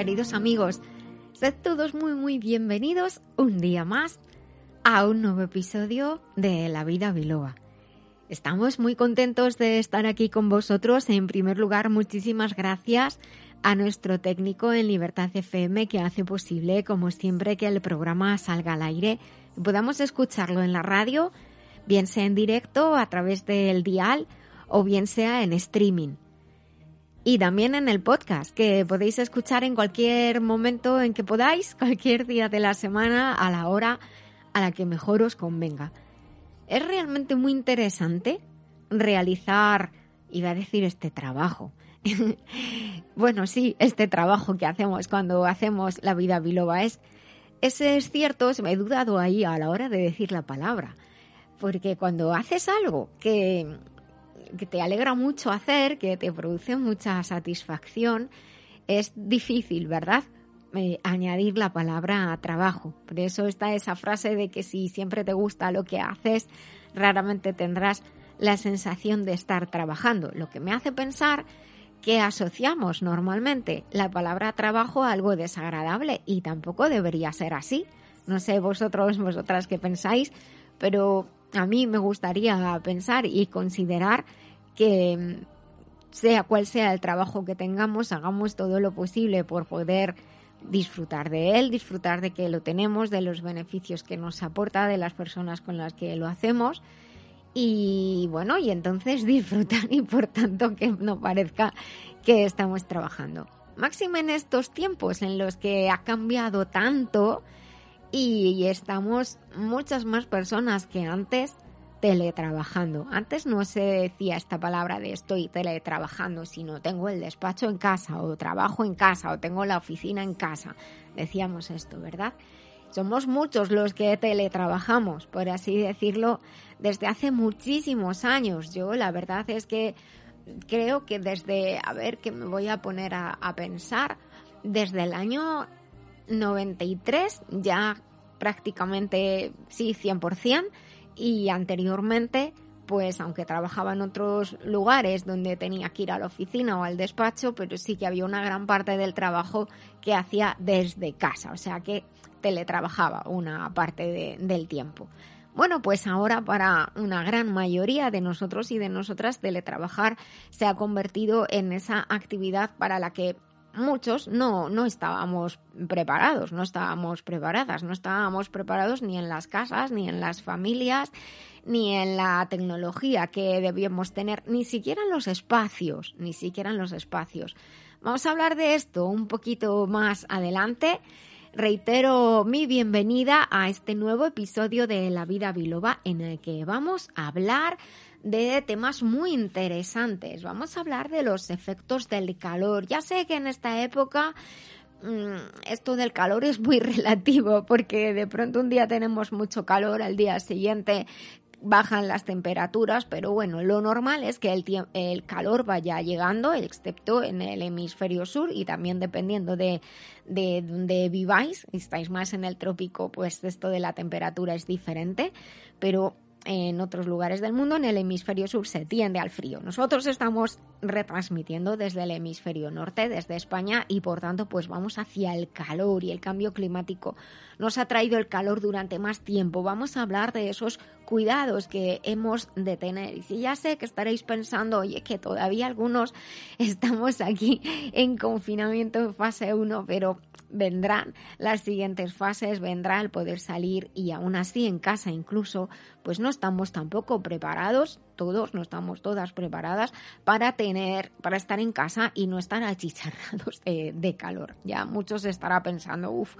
Queridos amigos, sed todos muy muy bienvenidos un día más a un nuevo episodio de La Vida Biloba. Estamos muy contentos de estar aquí con vosotros. En primer lugar, muchísimas gracias a nuestro técnico en Libertad FM que hace posible, como siempre, que el programa salga al aire y podamos escucharlo en la radio, bien sea en directo a través del dial o bien sea en streaming. Y también en el podcast, que podéis escuchar en cualquier momento en que podáis, cualquier día de la semana, a la hora a la que mejor os convenga. Es realmente muy interesante realizar, iba a decir, este trabajo. bueno, sí, este trabajo que hacemos cuando hacemos la vida biloba es, ese es cierto, se me he dudado ahí a la hora de decir la palabra. Porque cuando haces algo que que te alegra mucho hacer, que te produce mucha satisfacción, es difícil, ¿verdad? Eh, añadir la palabra trabajo. Por eso está esa frase de que si siempre te gusta lo que haces, raramente tendrás la sensación de estar trabajando. Lo que me hace pensar que asociamos normalmente la palabra trabajo a algo desagradable y tampoco debería ser así. No sé vosotros, vosotras qué pensáis, pero a mí me gustaría pensar y considerar que mm, sea cual sea el trabajo que tengamos, hagamos todo lo posible por poder disfrutar de él, disfrutar de que lo tenemos, de los beneficios que nos aporta, de las personas con las que lo hacemos y bueno, y entonces disfrutar y por tanto que no parezca que estamos trabajando. Máximo en estos tiempos en los que ha cambiado tanto y estamos muchas más personas que antes teletrabajando. Antes no se decía esta palabra de estoy teletrabajando, sino tengo el despacho en casa o trabajo en casa o tengo la oficina en casa. Decíamos esto, ¿verdad? Somos muchos los que teletrabajamos, por así decirlo, desde hace muchísimos años. Yo la verdad es que creo que desde, a ver, que me voy a poner a, a pensar, desde el año 93 ya prácticamente, sí, 100%, y anteriormente pues aunque trabajaba en otros lugares donde tenía que ir a la oficina o al despacho, pero sí que había una gran parte del trabajo que hacía desde casa, o sea que teletrabajaba una parte del tiempo. Bueno, pues ahora para una gran mayoría de nosotros y de nosotras teletrabajar se ha convertido en esa actividad para la que muchos no, no estábamos preparados, no estábamos preparadas, no estábamos preparados ni en las casas, ni en las familias, ni en la tecnología que debíamos tener, ni siquiera en los espacios, ni siquiera en los espacios. Vamos a hablar de esto un poquito más adelante. Reitero mi bienvenida a este nuevo episodio de La Vida Biloba en el que vamos a hablar de temas muy interesantes. Vamos a hablar de los efectos del calor. Ya sé que en esta época mm, esto del calor es muy relativo porque de pronto un día tenemos mucho calor, al día siguiente bajan las temperaturas, pero bueno, lo normal es que el, el calor vaya llegando, excepto en el hemisferio sur y también dependiendo de, de donde viváis, si estáis más en el trópico, pues esto de la temperatura es diferente, pero en otros lugares del mundo, en el hemisferio sur se tiende al frío. Nosotros estamos retransmitiendo desde el hemisferio norte, desde España, y por tanto, pues vamos hacia el calor y el cambio climático nos ha traído el calor durante más tiempo. Vamos a hablar de esos cuidados que hemos de tener. Y si ya sé que estaréis pensando, oye, que todavía algunos estamos aquí en confinamiento en fase 1, pero vendrán las siguientes fases, vendrá el poder salir y aún así en casa incluso, pues no estamos tampoco preparados todos, no estamos todas preparadas para tener, para estar en casa y no estar achicharrados de, calor. Ya muchos estará pensando, uff,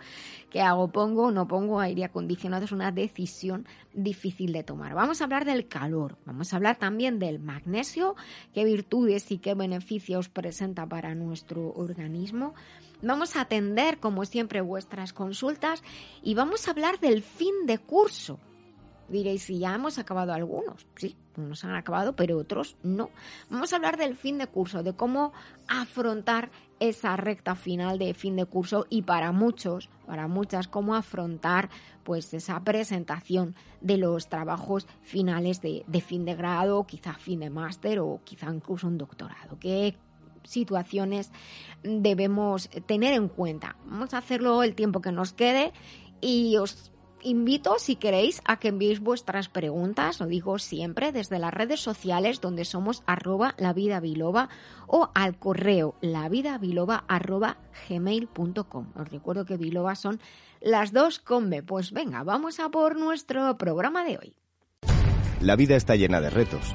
¿qué hago? ¿Pongo o no pongo aire acondicionado? Es una decisión difícil de tomar. Vamos a hablar del calor, vamos a hablar también del magnesio, qué virtudes y qué beneficios presenta para nuestro organismo. Vamos a atender, como siempre, vuestras consultas y vamos a hablar del fin de curso. Diréis, si ya hemos acabado algunos. Sí, unos han acabado, pero otros no. Vamos a hablar del fin de curso, de cómo afrontar esa recta final de fin de curso y para muchos, para muchas, cómo afrontar pues esa presentación de los trabajos finales de, de fin de grado, quizá fin de máster o quizá incluso un doctorado. ¿Qué situaciones debemos tener en cuenta? Vamos a hacerlo el tiempo que nos quede y os invito, si queréis, a que enviéis vuestras preguntas, lo digo siempre, desde las redes sociales donde somos arroba la vida biloba o al correo lavidabiloba arroba gmail.com. Os recuerdo que biloba son las dos con B. Pues venga, vamos a por nuestro programa de hoy. La vida está llena de retos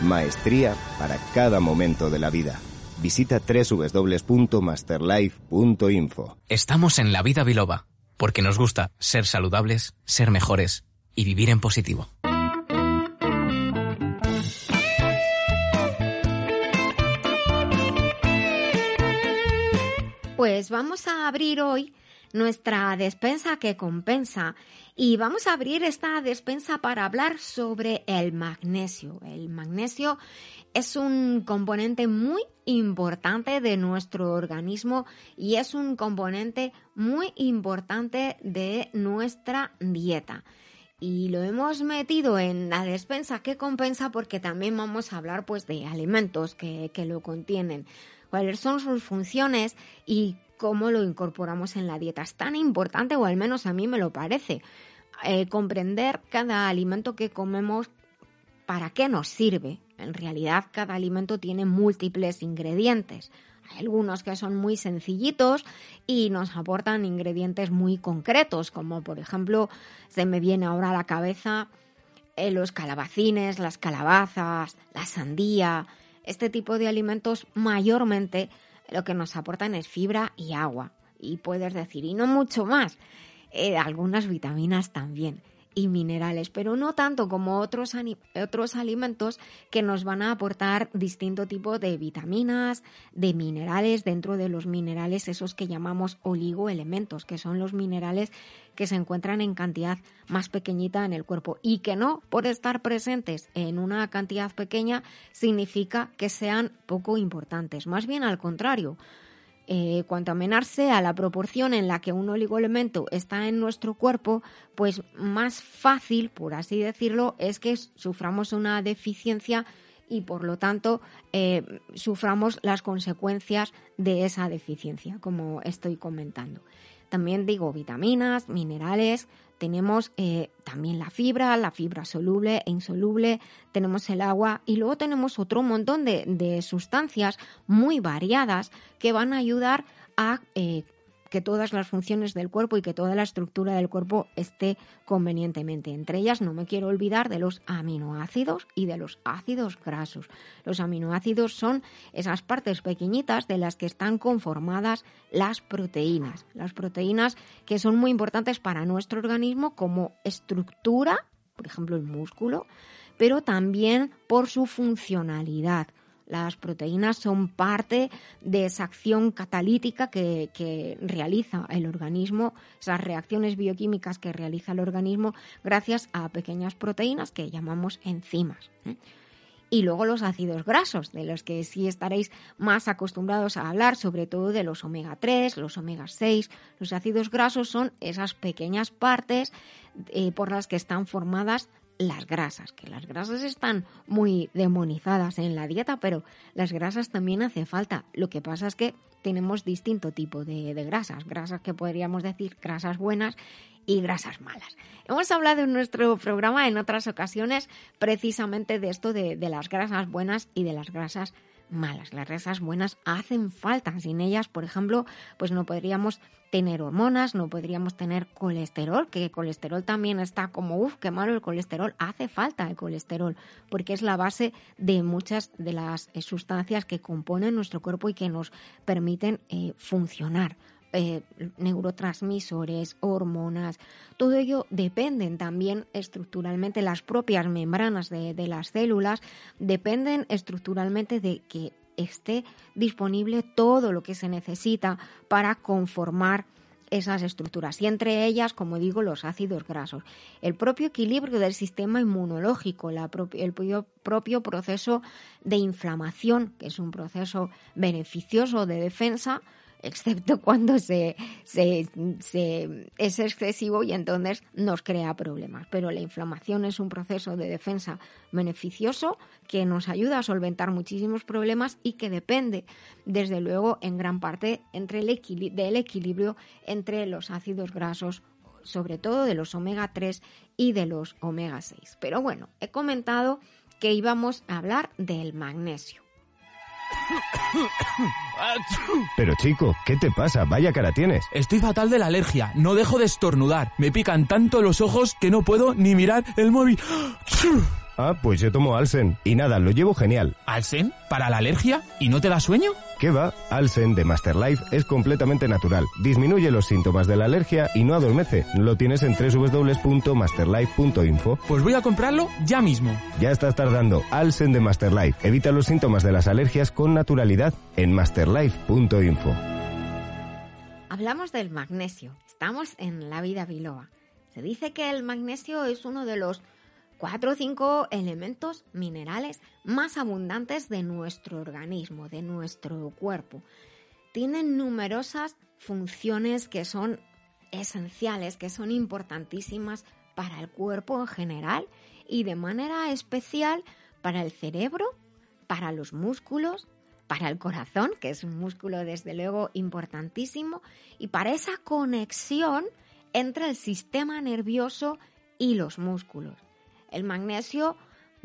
Maestría para cada momento de la vida. Visita www.masterlife.info. Estamos en la vida biloba, porque nos gusta ser saludables, ser mejores y vivir en positivo. Pues vamos a abrir hoy nuestra despensa que compensa y vamos a abrir esta despensa para hablar sobre el magnesio. El magnesio es un componente muy importante de nuestro organismo y es un componente muy importante de nuestra dieta. Y lo hemos metido en la despensa que compensa porque también vamos a hablar pues de alimentos que, que lo contienen cuáles son sus funciones y cómo lo incorporamos en la dieta. Es tan importante, o al menos a mí me lo parece, eh, comprender cada alimento que comemos, para qué nos sirve. En realidad, cada alimento tiene múltiples ingredientes. Hay algunos que son muy sencillitos y nos aportan ingredientes muy concretos, como por ejemplo, se me viene ahora a la cabeza eh, los calabacines, las calabazas, la sandía. Este tipo de alimentos mayormente lo que nos aportan es fibra y agua. Y puedes decir, y no mucho más. Eh, algunas vitaminas también y minerales, pero no tanto como otros, otros alimentos que nos van a aportar distinto tipo de vitaminas, de minerales, dentro de los minerales esos que llamamos oligoelementos, que son los minerales que se encuentran en cantidad más pequeñita en el cuerpo y que no por estar presentes en una cantidad pequeña significa que sean poco importantes, más bien al contrario eh, cuanto a la proporción en la que un oligoelemento está en nuestro cuerpo, pues más fácil, por así decirlo, es que suframos una deficiencia y por lo tanto eh, suframos las consecuencias de esa deficiencia, como estoy comentando. También digo vitaminas, minerales, tenemos eh, también la fibra, la fibra soluble e insoluble, tenemos el agua y luego tenemos otro montón de, sustancias muy variadas que van a ayudar a eh, que todas las funciones del cuerpo y que toda la estructura del cuerpo esté convenientemente. Entre ellas no me quiero olvidar de los aminoácidos y de los ácidos grasos. Los aminoácidos son esas partes pequeñitas de las que están conformadas las proteínas. Las proteínas que son muy importantes para nuestro organismo como estructura, por ejemplo el músculo, pero también por su funcionalidad las proteínas son parte de esa acción catalítica que, realiza el organismo, esas reacciones bioquímicas que realiza el organismo gracias a pequeñas proteínas que llamamos enzimas. ¿eh? Y luego los ácidos grasos, de los que sí estaréis más acostumbrados a hablar, sobre todo de los omega 3, los omega 6. Los ácidos grasos son esas pequeñas partes eh, por las que están formadas las grasas, que las grasas están muy demonizadas en la dieta, pero las grasas también hace falta. Lo que pasa es que tenemos distinto tipo de, grasas, grasas que podríamos decir grasas buenas y grasas malas. Hemos hablado en nuestro programa en otras ocasiones precisamente de esto de, de las grasas buenas y de las grasas malas. Las grasas buenas hacen falta. Sin ellas, por ejemplo, pues no podríamos tener hormonas, no podríamos tener colesterol, que colesterol también está como, uff, qué malo el colesterol. Hace falta el colesterol, porque es la base de muchas de las sustancias que componen nuestro cuerpo y que nos permiten eh, funcionar. Eh, neurotransmisores, hormonas, todo ello dependen también estructuralmente, las propias membranas de, de las células dependen estructuralmente de que esté disponible todo lo que se necesita para conformar esas estructuras y entre ellas, como digo, los ácidos grasos. El propio equilibrio del sistema inmunológico, el propio proceso de inflamación, que es un proceso beneficioso de defensa, excepto cuando se, es excesivo y entonces nos crea problemas. Pero la inflamación es un proceso de defensa beneficioso que nos ayuda a solventar muchísimos problemas y que depende, desde luego, en gran parte entre el del equilibrio entre los ácidos grasos sobre todo de los omega 3 y de los omega 6. Pero bueno, he comentado que íbamos a hablar del magnesio. Pero chico, ¿qué te pasa? Vaya cara tienes. Estoy fatal de la alergia, no dejo de estornudar. Me pican tanto los ojos que no puedo ni mirar el móvil. Ah, pues yo tomo Alsen. Y nada, lo llevo genial. ¿Alsen? ¿Para la alergia? ¿Y no te da sueño? ¿Qué va? Alsen de Masterlife es completamente natural. Disminuye los síntomas de la alergia y no adormece. Lo tienes en www.masterlife.info. Pues voy a comprarlo ya mismo. Ya estás tardando. Alsen de Masterlife. Evita los síntomas de las alergias con naturalidad en masterlife.info. Hablamos del magnesio. Estamos en la vida biloba. Se dice que el magnesio es uno de los cuatro o cinco elementos minerales más abundantes de nuestro organismo, de nuestro cuerpo. Tienen numerosas funciones que son esenciales, que son importantísimas para el cuerpo en general y de manera especial para el cerebro, para los músculos, para el corazón, que es un músculo desde luego importantísimo, y para esa conexión entre el sistema nervioso y los músculos. El magnesio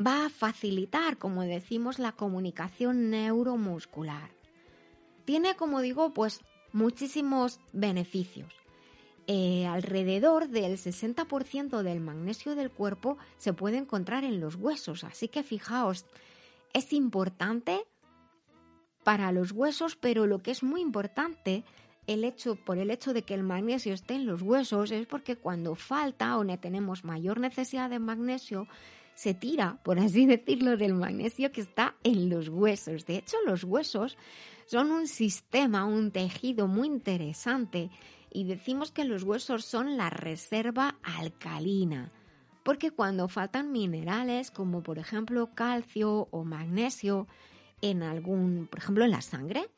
va a facilitar, como decimos, la comunicación neuromuscular. Tiene, como digo, pues muchísimos beneficios. Eh, alrededor del 60% del magnesio del cuerpo se puede encontrar en los huesos, así que fijaos, es importante para los huesos, pero lo que es muy importante el hecho, por el hecho de que el magnesio esté en los huesos es porque cuando falta o tenemos mayor necesidad de magnesio, se tira, por así decirlo, del magnesio que está en los huesos. De hecho, los huesos son un sistema, un tejido muy interesante y decimos que los huesos son la reserva alcalina. Porque cuando faltan minerales como por ejemplo calcio o magnesio en algún, por ejemplo en la sangre,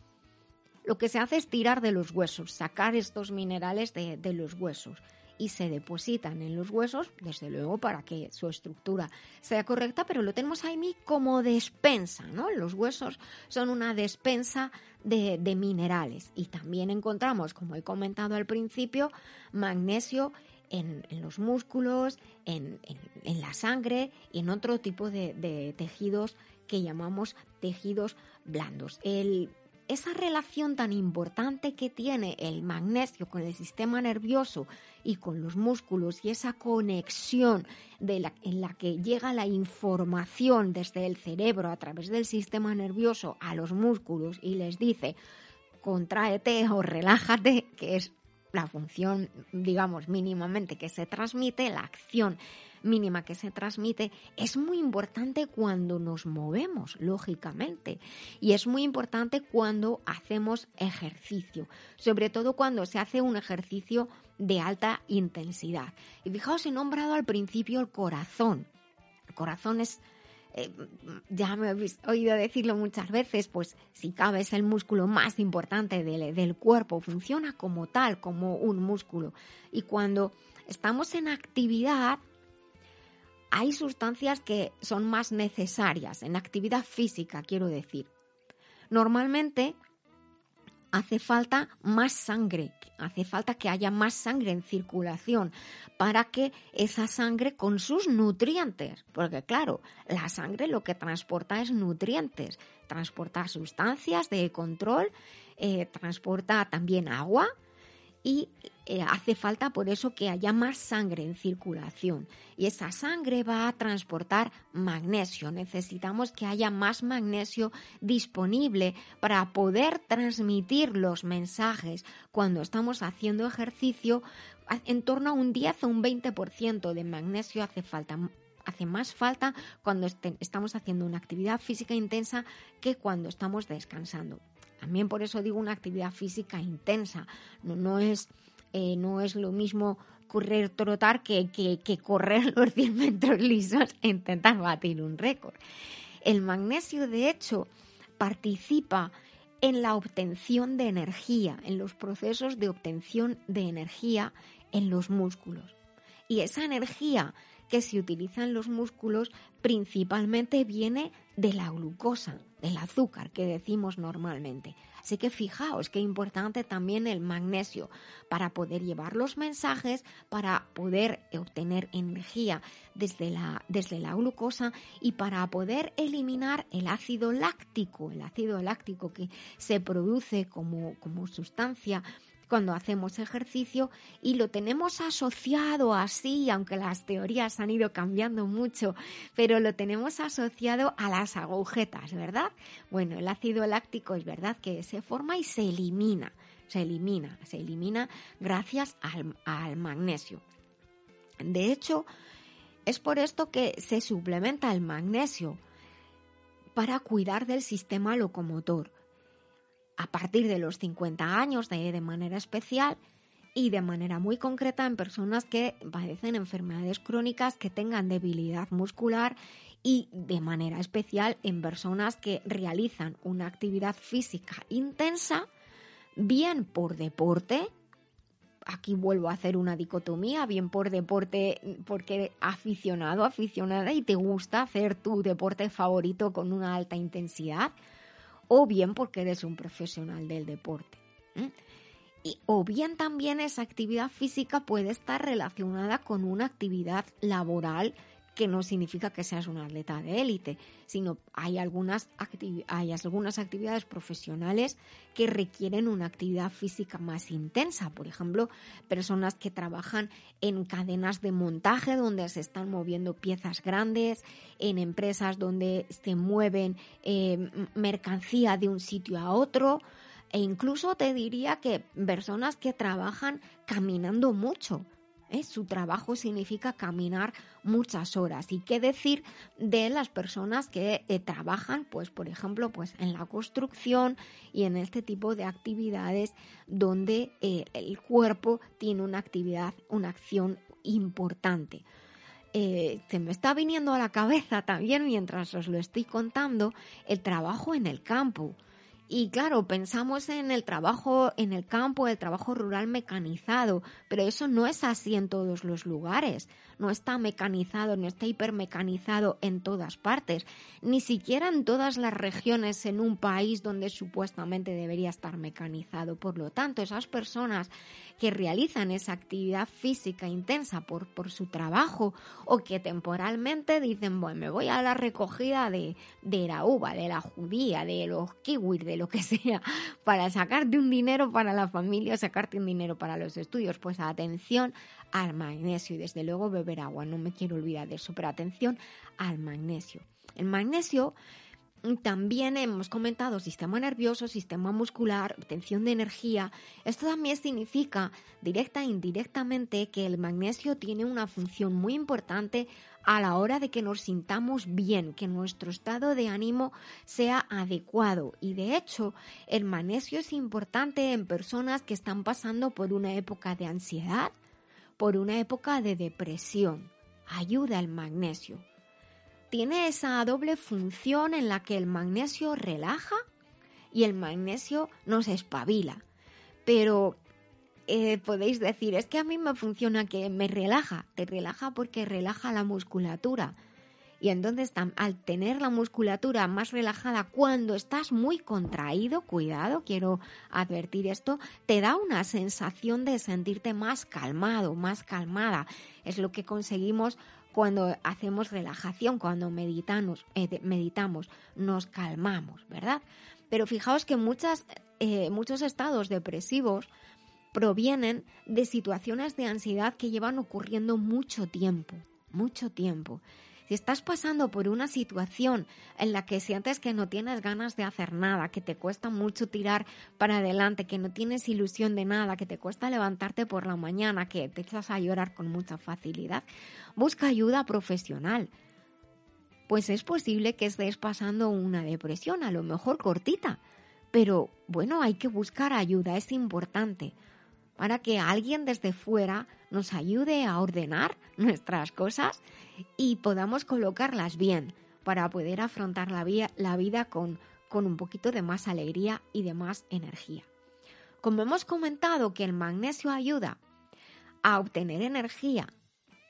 lo que se hace es tirar de los huesos, sacar estos minerales de, los huesos y se depositan en los huesos, desde luego para que su estructura sea correcta, pero lo tenemos ahí como despensa, ¿no? Los huesos son una despensa de, minerales y también encontramos, como he comentado al principio, magnesio en, los músculos, en, la sangre y en otro tipo de, de tejidos que llamamos tejidos blandos. El esa relación tan importante que tiene el magnesio con el sistema nervioso y con los músculos y esa conexión en la que llega la información desde el cerebro a través del sistema nervioso a los músculos y les dice contraete o relájate, que es la función, digamos, mínimamente que se transmite, la acción mínima que se transmite, es muy importante cuando nos movemos, lógicamente. Y es muy importante cuando hacemos ejercicio, sobre todo cuando se hace un ejercicio de alta intensidad. Y fijaos, he nombrado al principio el corazón. El corazón es eh, ya me habéis oído decirlo muchas veces, pues si cabe es el músculo más importante del, del, cuerpo, funciona como tal, como un músculo. Y cuando estamos en actividad, hay sustancias que son más necesarias en actividad física, quiero decir. Normalmente hace falta más sangre, hace falta que haya más sangre en circulación para que esa sangre con sus nutrientes, porque claro, la sangre lo que transporta es nutrientes, transporta sustancias de control, eh, transporta también agua, y eh, hace falta por eso que haya más sangre en circulación y esa sangre va a transportar magnesio. Necesitamos que haya más magnesio disponible para poder transmitir los mensajes cuando estamos haciendo ejercicio. En torno a un 10 o un 20% de magnesio hace falta hace más falta cuando estamos haciendo una actividad física intensa que cuando estamos descansando. También por eso digo una actividad física intensa. No, es, eh, no es lo mismo correr, trotar que, que, correr los 100 metros lisos e intentar batir un récord. El magnesio, de hecho, participa en la obtención de energía, en los procesos de obtención de energía en los músculos. Y esa energía que se utiliza en los músculos principalmente viene de la glucosa, del azúcar que decimos normalmente. Así que fijaos qué importante también el magnesio para poder llevar los mensajes, para poder obtener energía desde la, desde la glucosa y para poder eliminar el ácido láctico, el ácido láctico que se produce como, como sustancia cuando hacemos ejercicio y lo tenemos asociado así, aunque las teorías han ido cambiando mucho, pero lo tenemos asociado a las agujetas, ¿verdad? Bueno, el ácido láctico es verdad que se forma y se elimina, se elimina, se elimina gracias al, magnesio. De hecho, es por esto que se suplementa el magnesio para cuidar del sistema locomotor a partir de los 50 años de, manera especial y de manera muy concreta en personas que padecen enfermedades crónicas, que tengan debilidad muscular y de manera especial en personas que realizan una actividad física intensa, bien por deporte, aquí vuelvo a hacer una dicotomía, bien por deporte, porque aficionado, aficionada y te gusta hacer tu deporte favorito con una alta intensidad, o bien porque eres un profesional del deporte. Y, o bien también esa actividad física puede estar relacionada con una actividad laboral que no significa que seas un atleta de élite, sino hay algunas, hay algunas actividades profesionales que requieren una actividad física más intensa. Por ejemplo, personas que trabajan en cadenas de montaje donde se están moviendo piezas grandes, en empresas donde se mueven eh, mercancía de un sitio a otro. E incluso te diría que personas que trabajan caminando mucho, ¿eh? Su trabajo significa caminar muchas horas. ¿Y qué decir de las personas que eh, trabajan, pues, por ejemplo, pues, en la construcción y en este tipo de actividades donde eh, el cuerpo tiene una actividad, una acción importante? se me está viniendo a la cabeza también mientras os lo estoy contando el trabajo en el campo. Y claro, pensamos en el trabajo en el campo, el trabajo rural mecanizado, pero eso no es así en todos los lugares. No está mecanizado, no está hipermecanizado en todas partes, ni siquiera en todas las regiones en un país donde supuestamente debería estar mecanizado. Por lo tanto, esas personas que realizan esa actividad física intensa por, por su trabajo o que temporalmente dicen, bueno, me voy a la recogida de, de la uva, de la judía, de los kiwis, de lo que sea, para sacarte un dinero para la familia, sacarte un dinero para los estudios. Pues atención al magnesio y desde luego beber agua, no me quiero olvidar de eso, pero atención al magnesio. El magnesio también hemos comentado sistema nervioso, sistema muscular, obtención de energía. Esto también significa directa e indirectamente que el magnesio tiene una función muy importante a la hora de que nos sintamos bien, que nuestro estado de ánimo sea adecuado. Y de hecho, el magnesio es importante en personas que están pasando por una época de ansiedad, por una época de depresión. Ayuda el magnesio tiene esa doble función en la que el magnesio relaja y el magnesio nos espabila. Pero eh, podéis decir, es que a mí me funciona que me relaja, te relaja porque relaja la musculatura. Y entonces al tener la musculatura más relajada cuando estás muy contraído, cuidado, quiero advertir esto, te da una sensación de sentirte más calmado, más calmada. Es lo que conseguimos cuando hacemos relajación, cuando meditamos, eh, meditamos nos calmamos, ¿verdad? Pero fijaos que eh, muchos estados depresivos provienen de situaciones de ansiedad que llevan ocurriendo mucho tiempo, mucho tiempo. Si estás pasando por una situación en la que sientes que no tienes ganas de hacer nada, que te cuesta mucho tirar para adelante, que no tienes ilusión de nada, que te cuesta levantarte por la mañana, que te echas a llorar con mucha facilidad, busca ayuda profesional. Pues es posible que estés pasando una depresión, a lo mejor cortita, pero bueno, hay que buscar ayuda, es importante para que alguien desde fuera nos ayude a ordenar nuestras cosas y podamos colocarlas bien para poder afrontar la, vida con, con un poquito de más alegría y de más energía. Como hemos comentado que el magnesio ayuda a obtener energía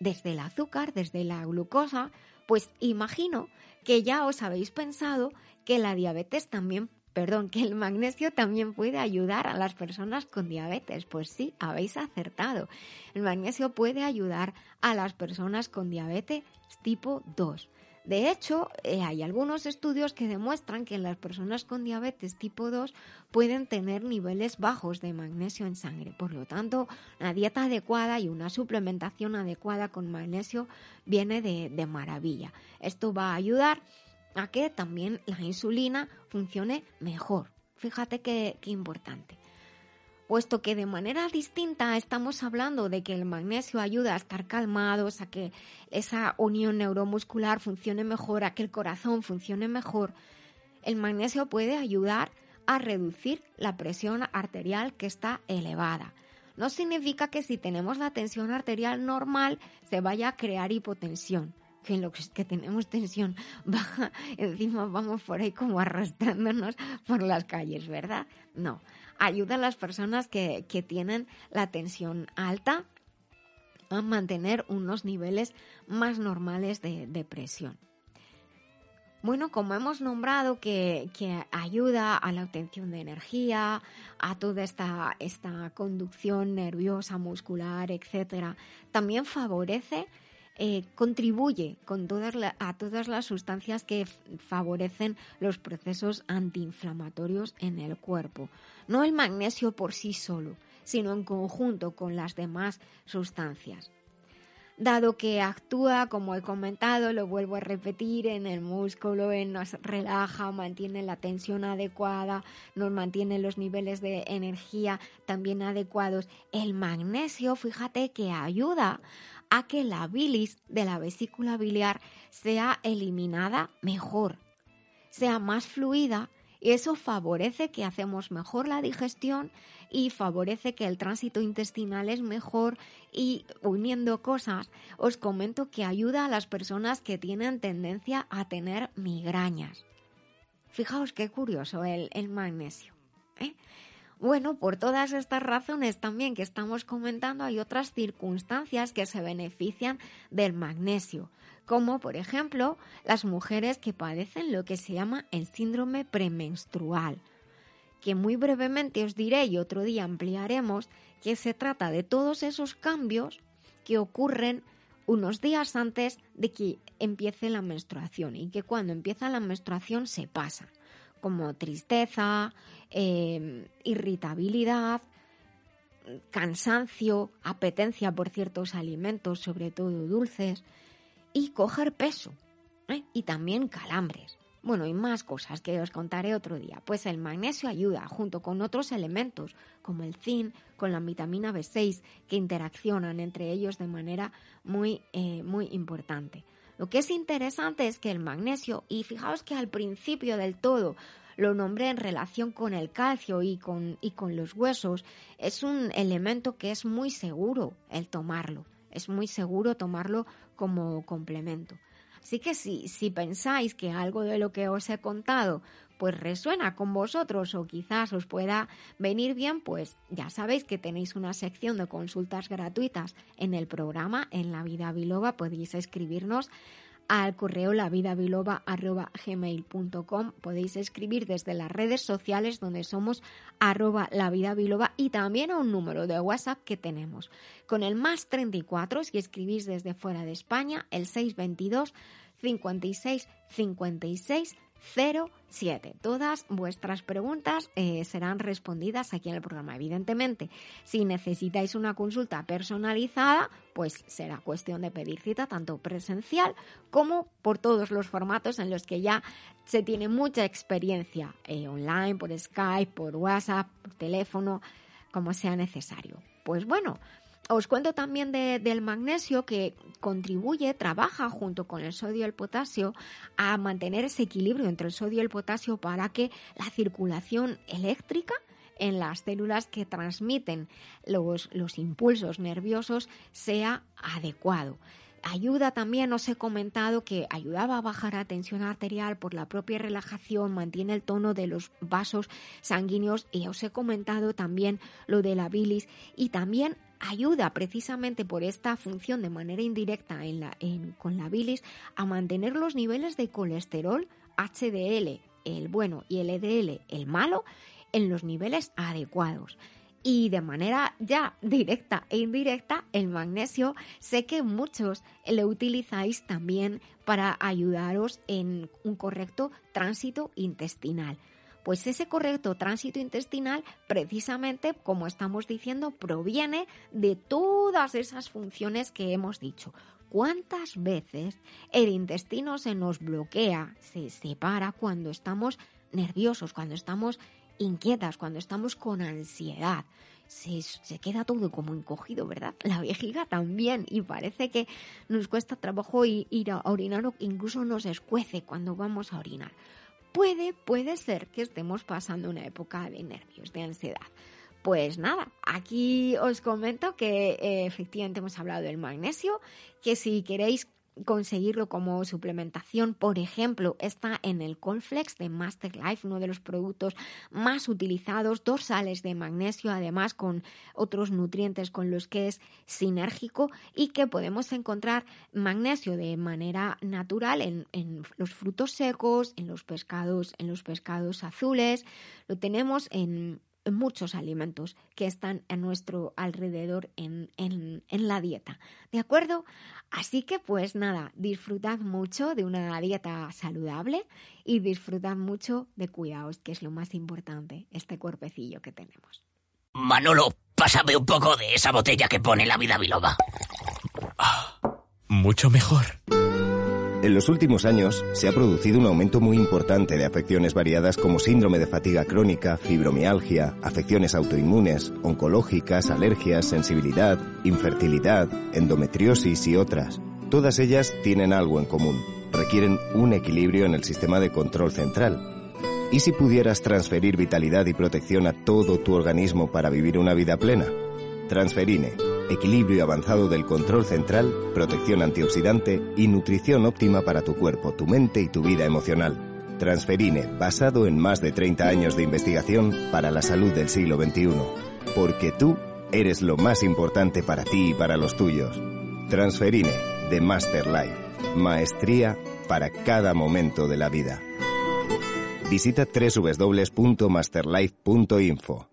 desde el azúcar, desde la glucosa, pues imagino que ya os habéis pensado que la diabetes también perdón, que el magnesio también puede ayudar a las personas con diabetes. Pues sí, habéis acertado. El magnesio puede ayudar a las personas con diabetes tipo 2. De hecho, eh, hay algunos estudios que demuestran que las personas con diabetes tipo 2 pueden tener niveles bajos de magnesio en sangre. Por lo tanto, una dieta adecuada y una suplementación adecuada con magnesio viene de, de maravilla. Esto va a ayudar a que también la insulina funcione mejor. Fíjate qué, importante. Puesto que de manera distinta estamos hablando de que el magnesio ayuda a estar calmados, a que esa unión neuromuscular funcione mejor, a que el corazón funcione mejor, el magnesio puede ayudar a reducir la presión arterial que está elevada. No significa que si tenemos la tensión arterial normal se vaya a crear hipotensión que lo que tenemos tensión baja, encima vamos por ahí como arrastrándonos por las calles, ¿verdad? No, ayuda a las personas que, que tienen la tensión alta a mantener unos niveles más normales de, de presión. Bueno, como hemos nombrado que, que, ayuda a la obtención de energía, a toda esta, esta conducción nerviosa, muscular, etcétera, también favorece eh, contribuye con a todas las sustancias que favorecen los procesos antiinflamatorios en el cuerpo. No el magnesio por sí solo, sino en conjunto con las demás sustancias dado que actúa, como he comentado, lo vuelvo a repetir, en el músculo, nos relaja, mantiene la tensión adecuada, nos mantiene los niveles de energía también adecuados. El magnesio, fíjate que ayuda a que la bilis de la vesícula biliar sea eliminada mejor, sea más fluida y eso favorece que hacemos mejor la digestión y favorece que el tránsito intestinal es mejor y uniendo cosas os comento que ayuda a las personas que tienen tendencia a tener migrañas. Fijaos qué curioso el, magnesio. ¿eh? Bueno, por todas estas razones también que estamos comentando hay otras circunstancias que se benefician del magnesio como por ejemplo las mujeres que padecen lo que se llama el síndrome premenstrual, que muy brevemente os diré y otro día ampliaremos que se trata de todos esos cambios que ocurren unos días antes de que empiece la menstruación y que cuando empieza la menstruación se pasa, como tristeza, em, irritabilidad, cansancio, apetencia por ciertos alimentos, sobre todo dulces, y coger peso. ¿eh? Y también calambres. Bueno, y más cosas que os contaré otro día. Pues el magnesio ayuda, junto con otros elementos, como el zinc, con la vitamina B6, que interaccionan entre ellos de manera muy, eh, muy importante. Lo que es interesante es que el magnesio, y fijaos que al principio del todo lo nombré en relación con el calcio y con, y con los huesos, es un elemento que es muy seguro el tomarlo. Es muy seguro tomarlo como complemento. Así que si, si pensáis que algo de lo que os he contado pues resuena con vosotros o quizás os pueda venir bien, pues ya sabéis que tenéis una sección de consultas gratuitas en el programa en La Vida Biloba. Podéis escribirnos al correo lavidabiloba.gmail.com. Podéis escribir desde las redes sociales donde somos arroba lavidabiloba y también a un número de WhatsApp que tenemos. Con el más 34, si escribís desde fuera de España, el 622 56 56 07. Todas vuestras preguntas eh, serán respondidas aquí en el programa. Evidentemente, si necesitáis una consulta personalizada, pues será cuestión de pedir cita tanto presencial como por todos los formatos en los que ya se tiene mucha experiencia eh, online, por Skype, por WhatsApp, por teléfono, como sea necesario. Pues bueno, os cuento también del magnesio que contribuye, trabaja junto con el sodio y el potasio a mantener ese equilibrio entre el sodio y el potasio para que la circulación eléctrica en las células que transmiten los, los impulsos nerviosos sea adecuado. Ayuda también, os he comentado que ayudaba a bajar la tensión arterial por la propia relajación, mantiene el tono de los vasos sanguíneos y os he comentado también lo de la bilis y también ayuda precisamente por esta función de manera indirecta con la bilis a mantener los niveles de colesterol HDL, el bueno, y LDL, el malo, en los niveles adecuados. Y de manera ya directa e indirecta, el magnesio sé que muchos lo utilizáis también para ayudaros en un correcto tránsito intestinal. Pues ese correcto tránsito intestinal, precisamente, como estamos diciendo, proviene de todas esas funciones que hemos dicho. ¿Cuántas veces el intestino se nos bloquea, se separa cuando estamos nerviosos, cuando estamos inquietas, cuando estamos con ansiedad? Se, queda todo como encogido, ¿verdad? La vejiga también y parece que nos cuesta trabajo ir a orinar o incluso nos escuece cuando vamos a orinar puede, puede ser que estemos pasando una época de nervios, de ansiedad. Pues nada, aquí os comento que eh, efectivamente hemos hablado del magnesio, que si queréis conseguirlo como suplementación, por ejemplo, está en el Colflex de Master Life, uno de los productos más utilizados, dos sales de magnesio, además con otros nutrientes con los que es sinérgico y que podemos encontrar magnesio de manera natural en, en los frutos secos, en los pescados, en los pescados azules, lo tenemos en muchos alimentos que están a nuestro alrededor en, en, en, la dieta. ¿De acuerdo? Así que pues nada, disfrutad mucho de una dieta saludable y disfrutad mucho de cuidados, que es lo más importante, este cuerpecillo que tenemos. Manolo, pásame un poco de esa botella que pone la vida biloba. Ah, mucho mejor. En los últimos años se ha producido un aumento muy importante de afecciones variadas como síndrome de fatiga crónica, fibromialgia, afecciones autoinmunes, oncológicas, alergias, sensibilidad, infertilidad, endometriosis y otras. Todas ellas tienen algo en común. Requieren un equilibrio en el sistema de control central. ¿Y si pudieras transferir vitalidad y protección a todo tu organismo para vivir una vida plena? Transferine equilibrio avanzado del control central, protección antioxidante y nutrición óptima para tu cuerpo, tu mente y tu vida emocional. Transferine, basado en más de 30 años de investigación para la salud del siglo XXI. Porque tú eres lo más importante para ti y para los tuyos. Transferine, de Master Life. Maestría para cada momento de la vida. Visita www.masterlife.info.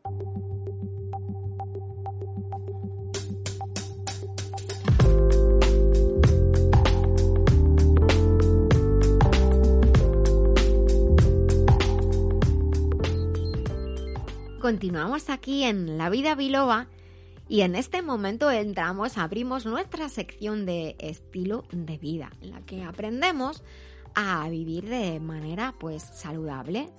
Continuamos aquí en La Vida Biloba y en este momento entramos, abrimos nuestra sección de estilo de vida, en la que aprendemos a vivir de manera pues saludable.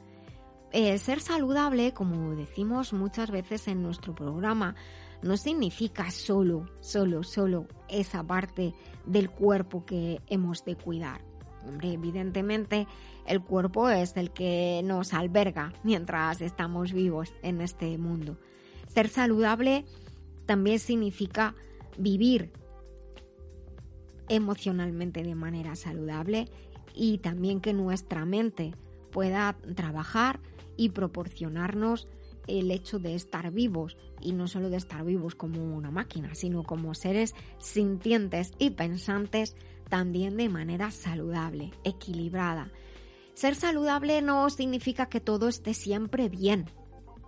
Eh, ser saludable, como decimos muchas veces en nuestro programa, no significa solo, solo, solo esa parte del cuerpo que hemos de cuidar. Evidentemente el cuerpo es el que nos alberga mientras estamos vivos en este mundo. Ser saludable también significa vivir emocionalmente de manera saludable y también que nuestra mente pueda trabajar y proporcionarnos el hecho de estar vivos y no solo de estar vivos como una máquina, sino como seres sintientes y pensantes también de manera saludable, equilibrada. Ser saludable no significa que todo esté siempre bien.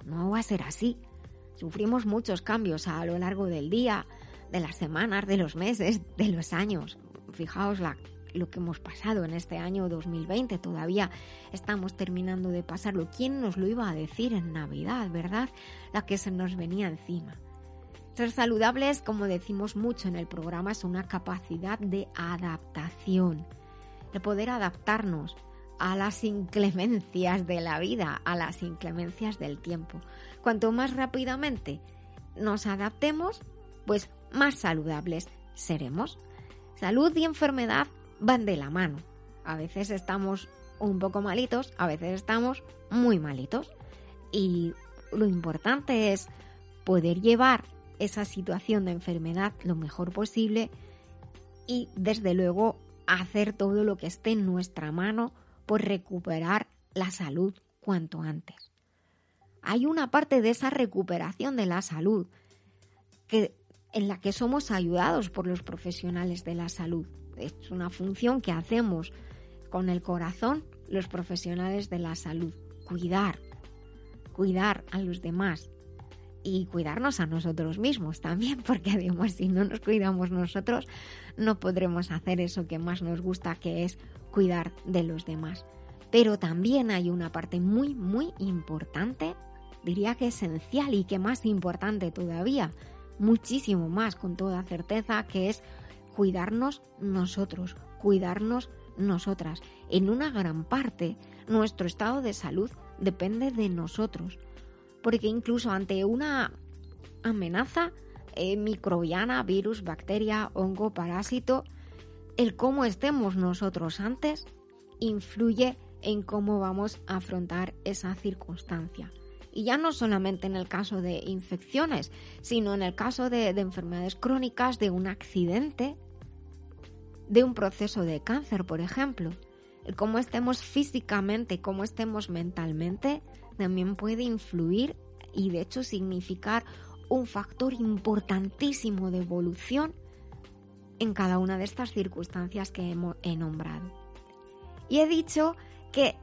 No va a ser así. Sufrimos muchos cambios a lo largo del día, de las semanas, de los meses, de los años. Fijaos lo que hemos pasado en este año 2020. Todavía estamos terminando de pasarlo. ¿Quién nos lo iba a decir en Navidad, verdad? La que se nos venía encima. Ser saludables, como decimos mucho en el programa, es una capacidad de adaptación, de poder adaptarnos a las inclemencias de la vida, a las inclemencias del tiempo. Cuanto más rápidamente nos adaptemos, pues más saludables seremos. Salud y enfermedad van de la mano. A veces estamos un poco malitos, a veces estamos muy malitos. Y lo importante es poder llevar esa situación de enfermedad lo mejor posible y desde luego hacer todo lo que esté en nuestra mano por recuperar la salud cuanto antes. Hay una parte de esa recuperación de la salud que, en la que somos ayudados por los profesionales de la salud es una función que hacemos con el corazón los profesionales de la salud. Cuidar, cuidar a los demás y cuidarnos a nosotros mismos también, porque además si no nos cuidamos nosotros no podremos hacer eso que más nos gusta, que es cuidar de los demás. Pero también hay una parte muy, muy importante, diría que esencial y que más importante todavía, muchísimo más con toda certeza, que es cuidarnos nosotros, cuidarnos nosotras. En una gran parte, nuestro estado de salud depende de nosotros, porque incluso ante una amenaza eh, microbiana, virus, bacteria, hongo, parásito, el cómo estemos nosotros antes influye en cómo vamos a afrontar esa circunstancia. Y ya no solamente en el caso de infecciones, sino en el caso de, enfermedades crónicas, de un accidente, de un proceso de cáncer, por ejemplo. El cómo estemos físicamente, cómo estemos mentalmente, también puede influir y de hecho significar un factor importantísimo de evolución en cada una de estas circunstancias que he nombrado. Y he dicho que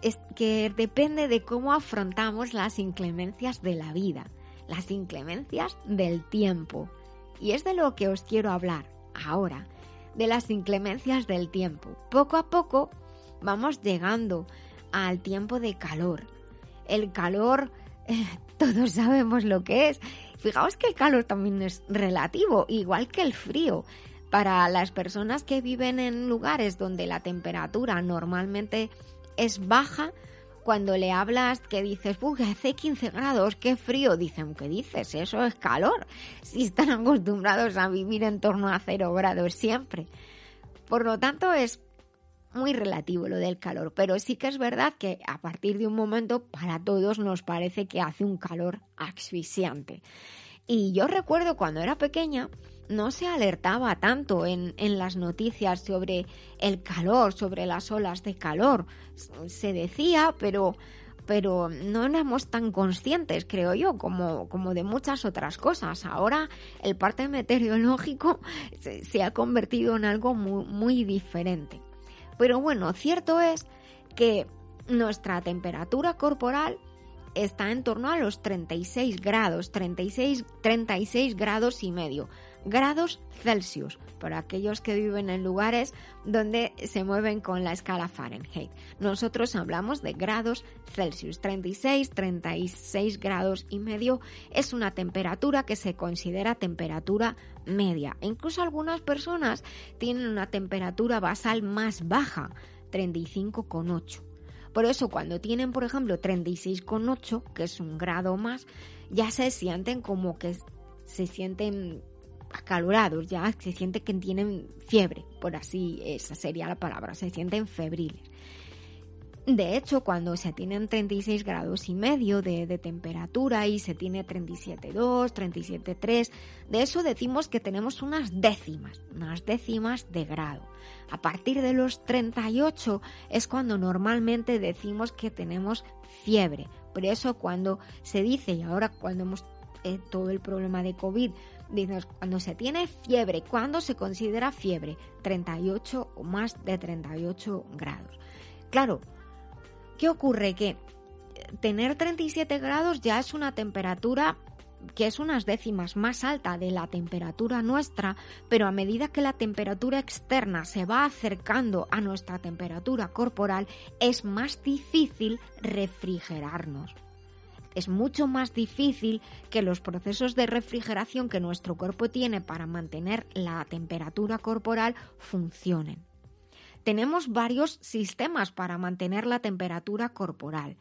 es que depende de cómo afrontamos las inclemencias de la vida, las inclemencias del tiempo. Y es de lo que os quiero hablar ahora, de las inclemencias del tiempo. Poco a poco vamos llegando al tiempo de calor. El calor, eh, todos sabemos lo que es. Fijaos que el calor también es relativo, igual que el frío. Para las personas que viven en lugares donde la temperatura normalmente es baja, cuando le hablas que dices, uy, hace 15 grados, qué frío, dicen, ¿qué dices? Eso es calor. Si están acostumbrados a vivir en torno a cero grados siempre. Por lo tanto, es muy relativo lo del calor, pero sí que es verdad que a partir de un momento para todos nos parece que hace un calor asfixiante. Y yo recuerdo cuando era pequeña, no se alertaba tanto en, las noticias sobre el calor, sobre las olas de calor. Se decía, pero, pero no éramos tan conscientes, creo yo, como, como de muchas otras cosas. Ahora el parte meteorológico se, se ha convertido en algo muy, muy diferente. Pero bueno, cierto es que nuestra temperatura corporal está en torno a los 36 grados, 36, 36 grados y medio grados Celsius, para aquellos que viven en lugares donde se mueven con la escala Fahrenheit. Nosotros hablamos de grados Celsius, 36, 36 grados y medio es una temperatura que se considera temperatura media. incluso algunas personas tienen una temperatura basal más baja, 35,8. Por eso cuando tienen, por ejemplo, 36,8, que es un grado más, ya se sienten como que se sienten acalorados, ya se siente que tienen fiebre, por así esa sería la palabra, se sienten febriles. De hecho, cuando se tienen 36 grados y medio de, temperatura y se tiene 37,2, 37,3, de eso decimos que tenemos unas décimas, unas décimas de grado. A partir de los 38 es cuando normalmente decimos que tenemos fiebre. Por eso cuando se dice, y ahora cuando hemos eh, todo el problema de COVID, dices, cuando se tiene fiebre, ¿cuándo se considera fiebre? 38 o más de 38 grados. Claro, ¿Qué ocurre? Que tener 37 grados ya es una temperatura que es unas décimas más alta de la temperatura nuestra, pero a medida que la temperatura externa se va acercando a nuestra temperatura corporal, es más difícil refrigerarnos. Es mucho más difícil que los procesos de refrigeración que nuestro cuerpo tiene para mantener la temperatura corporal funcionen tenemos varios sistemas para mantener la temperatura corporal.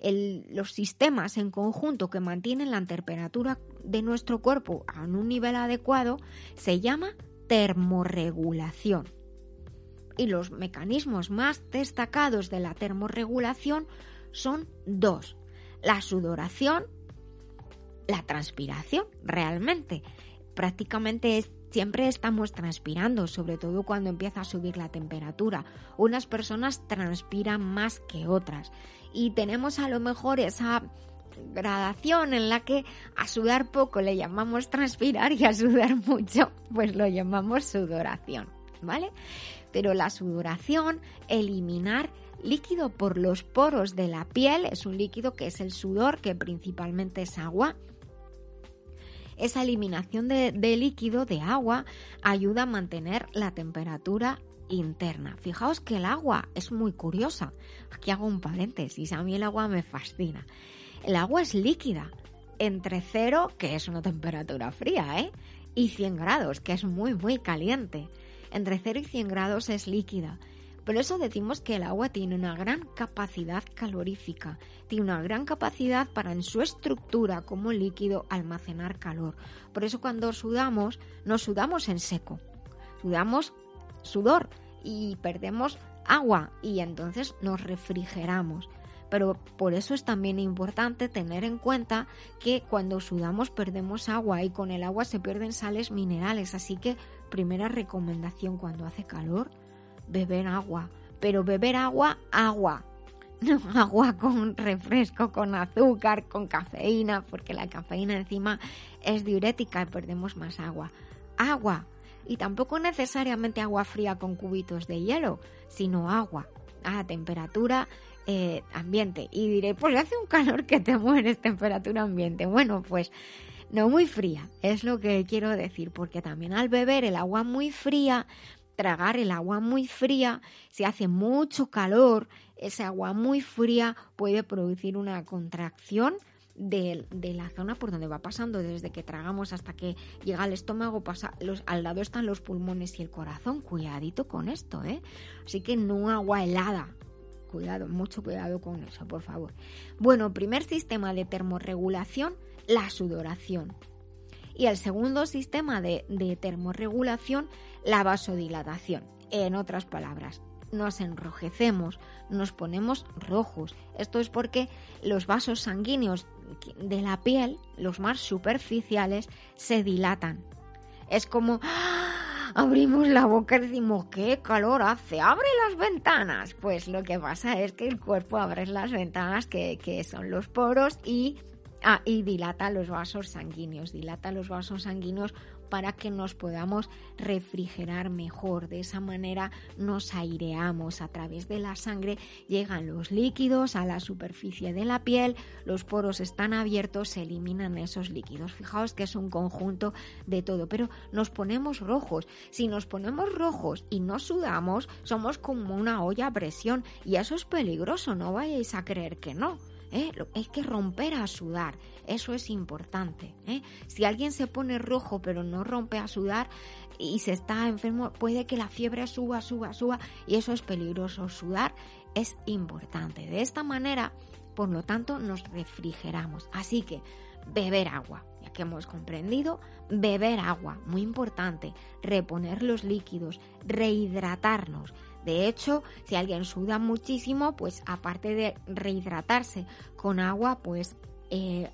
los sistemas en conjunto que mantienen la temperatura de nuestro cuerpo a un nivel adecuado se llama termorregulación. Y los mecanismos más destacados de la termorregulación son dos. La sudoración, la transpiración, realmente. Prácticamente Siempre estamos transpirando, sobre todo cuando empieza a subir la temperatura. Unas personas transpiran más que otras y tenemos a lo mejor esa gradación en la que a sudar poco le llamamos transpirar y a sudar mucho pues lo llamamos sudoración, ¿vale? Pero la sudoración, eliminar líquido por los poros de la piel, es un líquido que es el sudor, que principalmente es agua, esa eliminación de, líquido, de agua, ayuda a mantener la temperatura interna. Fijaos que el agua es muy curiosa. Aquí hago un paréntesis, a mí el agua me fascina. El agua es líquida, entre cero, que es una temperatura fría, ¿eh? y 100 grados, que es muy, muy caliente. Entre 0 y 100 grados es líquida por eso decimos que el agua tiene una gran capacidad calorífica, tiene una gran capacidad para en su estructura como líquido almacenar calor. Por eso cuando sudamos, no sudamos en seco, sudamos sudor y perdemos agua y entonces nos refrigeramos. Pero por eso es también importante tener en cuenta que cuando sudamos perdemos agua y con el agua se pierden sales minerales. Así que primera recomendación cuando hace calor, beber agua, pero beber agua, agua. No agua con refresco, con azúcar, con cafeína, porque la cafeína encima es diurética y perdemos más agua. Agua. Y tampoco necesariamente agua fría con cubitos de hielo, sino agua a temperatura eh, ambiente. Y diré, pues hace un calor que te mueres temperatura ambiente. Bueno, pues no muy fría, es lo que quiero decir, porque también al beber el agua muy fría tragar el agua muy fría, si hace mucho calor, ese agua muy fría puede producir una contracción de, la zona por donde va pasando, desde que tragamos hasta que llega al estómago, pasa, al lado están los pulmones y el corazón. Cuidadito con esto, ¿eh? Así que no agua helada. Cuidado, mucho cuidado con eso, por favor. Bueno, primer sistema de termorregulación, la sudoración. Y el segundo sistema de, de termorregulación, la vasodilatación. En otras palabras, nos enrojecemos, nos ponemos rojos. Esto es porque los vasos sanguíneos de la piel, los más superficiales, se dilatan. Es como ¡ah! abrimos la boca y decimos, ¡qué calor hace! ¡Abre las ventanas! Pues lo que pasa es que el cuerpo abre las ventanas que, que son los poros y Ah, y dilata los vasos sanguíneos, dilata los vasos sanguíneos para que nos podamos refrigerar mejor. De esa manera nos aireamos a través de la sangre, llegan los líquidos a la superficie de la piel, los poros están abiertos, se eliminan esos líquidos. Fijaos que es un conjunto de todo, pero nos ponemos rojos. Si nos ponemos rojos y no sudamos, somos como una olla a presión y eso es peligroso, no vayáis a creer que no. ¿Eh? Hay que romper a sudar, eso es importante. ¿eh? Si alguien se pone rojo pero no rompe a sudar y se está enfermo, puede que la fiebre suba, suba, suba y eso es peligroso. Sudar es importante. De esta manera, por lo tanto, nos refrigeramos. Así que beber agua, ya que hemos comprendido, beber agua, muy importante, reponer los líquidos, rehidratarnos. De hecho, si alguien suda muchísimo, pues aparte de rehidratarse con agua, pues eh,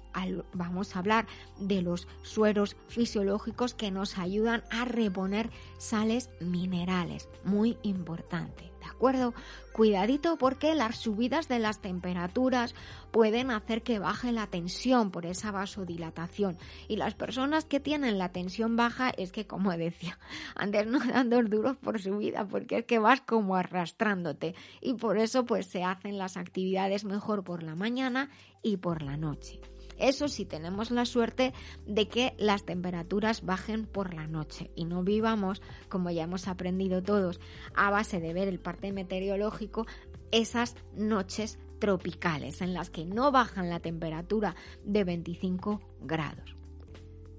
vamos a hablar de los sueros fisiológicos que nos ayudan a reponer sales minerales. Muy importante, ¿de acuerdo? Cuidadito porque las subidas de las temperaturas pueden hacer que baje la tensión por esa vasodilatación. Y las personas que tienen la tensión baja es que, como decía, antes no dan dos duros por su vida porque es que vas como arrastrándote. Y por eso pues se hacen las actividades mejor por la mañana y por la noche. Eso sí tenemos la suerte de que las temperaturas bajen por la noche y no vivamos, como ya hemos aprendido todos, a base de ver el parte meteorológico, esas noches tropicales en las que no bajan la temperatura de 25 grados.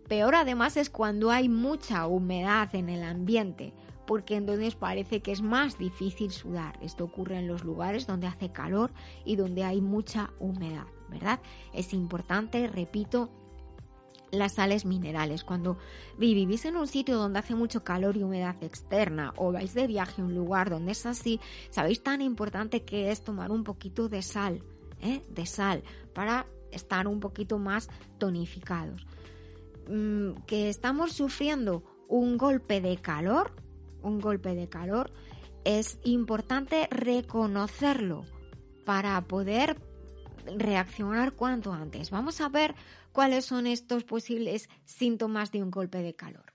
Peor además es cuando hay mucha humedad en el ambiente, porque entonces parece que es más difícil sudar. Esto ocurre en los lugares donde hace calor y donde hay mucha humedad. ¿Verdad? Es importante, repito, las sales minerales. Cuando vivís en un sitio donde hace mucho calor y humedad externa o vais de viaje a un lugar donde es así, sabéis tan importante que es tomar un poquito de sal, ¿eh? de sal, para estar un poquito más tonificados. Mm, que estamos sufriendo un golpe de calor, un golpe de calor, es importante reconocerlo para poder reaccionar cuanto antes. Vamos a ver cuáles son estos posibles síntomas de un golpe de calor.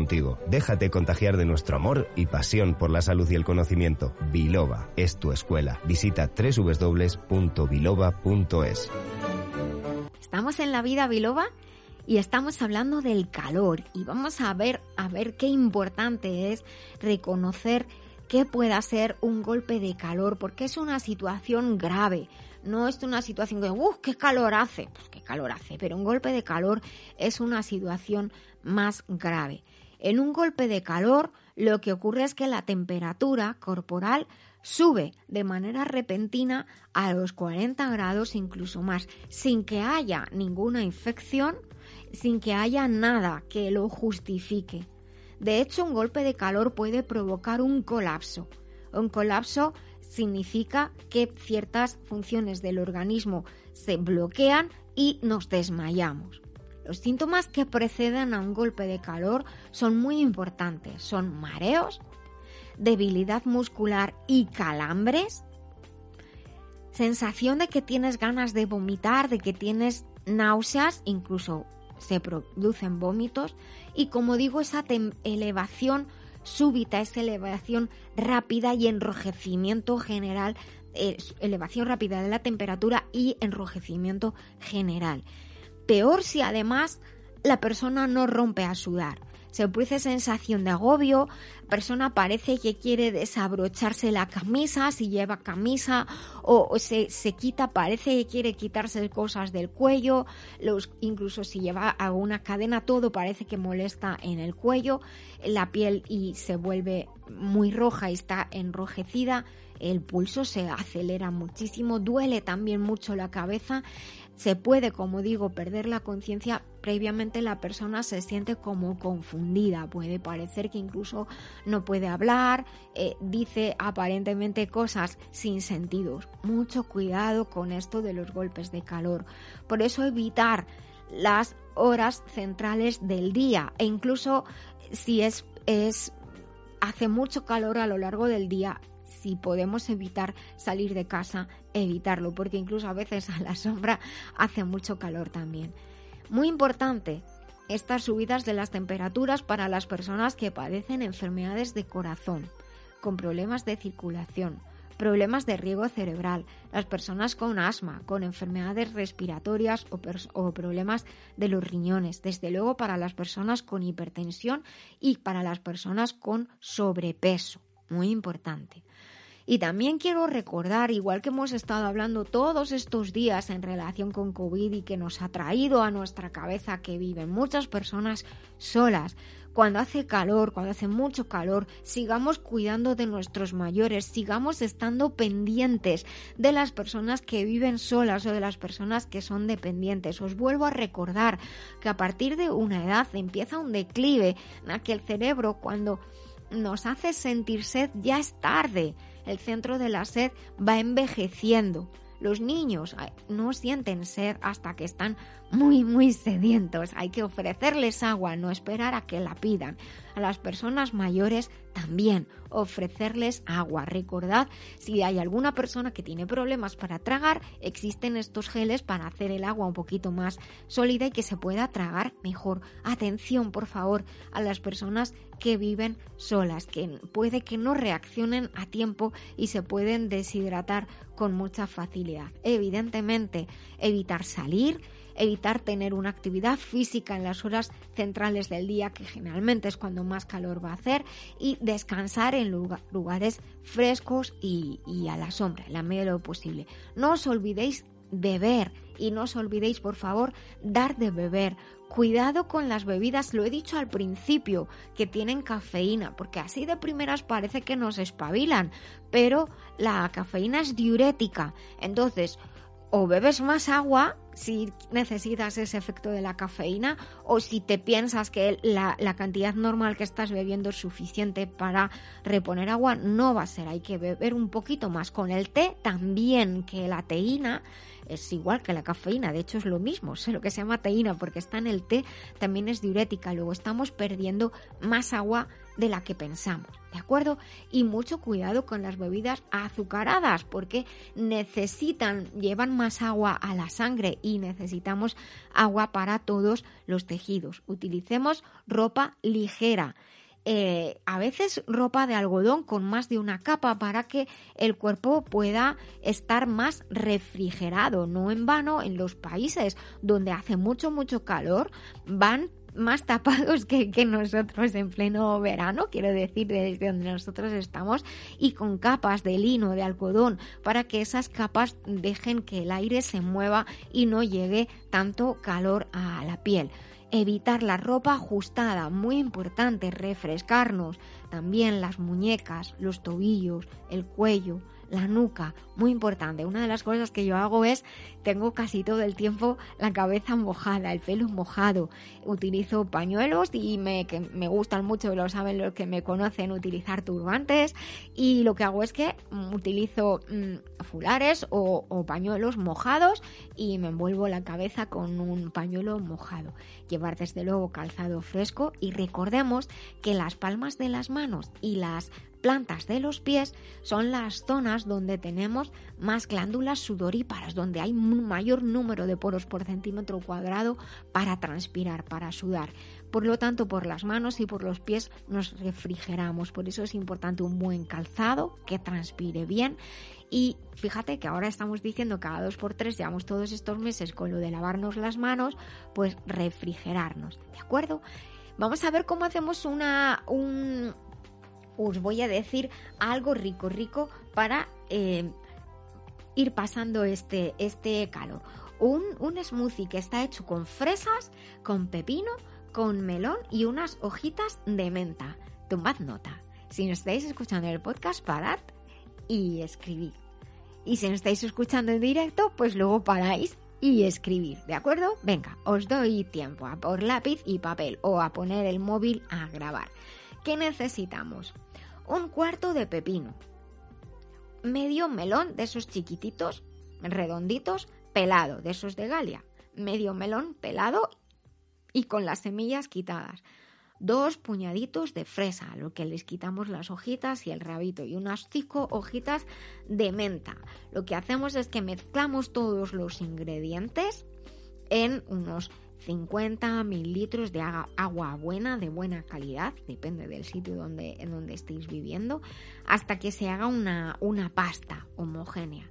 contigo. Déjate contagiar de nuestro amor y pasión por la salud y el conocimiento. Biloba es tu escuela. Visita www.biloba.es. Estamos en la vida Biloba y estamos hablando del calor y vamos a ver a ver qué importante es reconocer que pueda ser un golpe de calor porque es una situación grave. No es una situación que, ¡uh, qué calor hace! Pues qué calor hace, pero un golpe de calor es una situación más grave. En un golpe de calor, lo que ocurre es que la temperatura corporal sube de manera repentina a los 40 grados, incluso más, sin que haya ninguna infección, sin que haya nada que lo justifique. De hecho, un golpe de calor puede provocar un colapso. Un colapso significa que ciertas funciones del organismo se bloquean y nos desmayamos. Los síntomas que preceden a un golpe de calor son muy importantes. Son mareos, debilidad muscular y calambres, sensación de que tienes ganas de vomitar, de que tienes náuseas, incluso se producen vómitos y como digo esa elevación súbita, esa elevación rápida y enrojecimiento general, elevación rápida de la temperatura y enrojecimiento general. Peor si además la persona no rompe a sudar. Se produce sensación de agobio, la persona parece que quiere desabrocharse la camisa, si lleva camisa, o, se, se, quita, parece que quiere quitarse cosas del cuello, los, incluso si lleva alguna cadena, todo parece que molesta en el cuello, la piel y se vuelve muy roja y está enrojecida, el pulso se acelera muchísimo, duele también mucho la cabeza se puede, como digo, perder la conciencia, previamente la persona se siente como confundida, puede parecer que incluso no puede hablar, eh, dice aparentemente cosas sin sentido. Mucho cuidado con esto de los golpes de calor. Por eso evitar las horas centrales del día e incluso si es, es hace mucho calor a lo largo del día, si podemos evitar salir de casa, evitarlo, porque incluso a veces a la sombra hace mucho calor también. Muy importante, estas subidas de las temperaturas para las personas que padecen enfermedades de corazón, con problemas de circulación, problemas de riego cerebral, las personas con asma, con enfermedades respiratorias o, o, problemas de los riñones, desde luego para las personas con hipertensión y para las personas con sobrepeso muy importante. Y también quiero recordar, igual que hemos estado hablando todos estos días en relación con COVID y que nos ha traído a nuestra cabeza que viven muchas personas solas, cuando hace calor, cuando hace mucho calor, sigamos cuidando de nuestros mayores, sigamos estando pendientes de las personas que viven solas o de las personas que son dependientes. Os vuelvo a recordar que a partir de una edad empieza un declive en que el cerebro cuando nos hace sentir sed ya es tarde el centro de la sed va envejeciendo. Los niños no sienten sed hasta que están muy, muy sedientos. Hay que ofrecerles agua, no esperar a que la pidan. A las personas mayores también ofrecerles agua. Recordad, si hay alguna persona que tiene problemas para tragar, existen estos geles para hacer el agua un poquito más sólida y que se pueda tragar mejor. Atención, por favor, a las personas que viven solas, que puede que no reaccionen a tiempo y se pueden deshidratar con mucha facilidad. Evidentemente, evitar salir, evitar tener una actividad física en las horas centrales del día, que generalmente es cuando más calor va a hacer, y descansar en lugares frescos y, a la sombra, en la medida de lo posible. No os olvidéis beber y no os olvidéis, por favor, dar de beber. Cuidado con las bebidas, lo he dicho al principio, que tienen cafeína, porque así de primeras parece que nos espabilan, pero la cafeína es diurética. Entonces, o bebes más agua si necesitas ese efecto de la cafeína o si te piensas que la, cantidad normal que estás bebiendo es suficiente para reponer agua, no va a ser, hay que beber un poquito más. Con el té también, que la teína es igual que la cafeína, de hecho es lo mismo, sé lo que se llama teína porque está en el té, también es diurética, luego estamos perdiendo más agua de la que pensamos, ¿de acuerdo? Y mucho cuidado con las bebidas azucaradas porque necesitan, llevan más agua a la sangre y necesitamos agua para todos los tejidos. Utilicemos ropa ligera. Eh, a veces ropa de algodón con más de una capa para que el cuerpo pueda estar más refrigerado. No en vano, en los países donde hace mucho, mucho calor, van más tapados que, nosotros en pleno verano, quiero decir, desde donde nosotros estamos, y con capas de lino, de algodón, para que esas capas dejen que el aire se mueva y no llegue tanto calor a la piel. Evitar la ropa ajustada, muy importante, refrescarnos, también las muñecas, los tobillos, el cuello, la nuca, muy importante. Una de las cosas que yo hago es, tengo casi todo el tiempo la cabeza mojada, el pelo mojado. Utilizo pañuelos y me, que me gustan mucho, lo saben los que me conocen, utilizar turbantes. Y lo que hago es que mm, utilizo mm, fulares o, o pañuelos mojados y me envuelvo la cabeza con un pañuelo mojado. Llevar desde luego calzado fresco y recordemos que las palmas de las manos y las plantas de los pies son las zonas donde tenemos más glándulas sudoríparas, donde hay un mayor número de poros por centímetro cuadrado para transpirar, para sudar. Por lo tanto, por las manos y por los pies nos refrigeramos. Por eso es importante un buen calzado que transpire bien. Y fíjate que ahora estamos diciendo cada dos por tres, llevamos todos estos meses con lo de lavarnos las manos, pues refrigerarnos. ¿De acuerdo? Vamos a ver cómo hacemos una, un, os voy a decir algo rico, rico para eh, ir pasando este, este calor. Un, un smoothie que está hecho con fresas, con pepino, con melón y unas hojitas de menta. Tomad nota. Si no estáis escuchando el podcast, parad y escribid. Y si no estáis escuchando en directo, pues luego paráis y escribir, ¿de acuerdo? Venga, os doy tiempo a por lápiz y papel o a poner el móvil a grabar. ¿Qué necesitamos? Un cuarto de pepino, medio melón de esos chiquititos, redonditos, pelado, de esos de Galia, medio melón pelado y con las semillas quitadas. Dos puñaditos de fresa, a lo que les quitamos las hojitas y el rabito, y unas cinco hojitas de menta. Lo que hacemos es que mezclamos todos los ingredientes en unos 50 mililitros de agua buena, de buena calidad, depende del sitio donde, en donde estéis viviendo, hasta que se haga una, una pasta homogénea.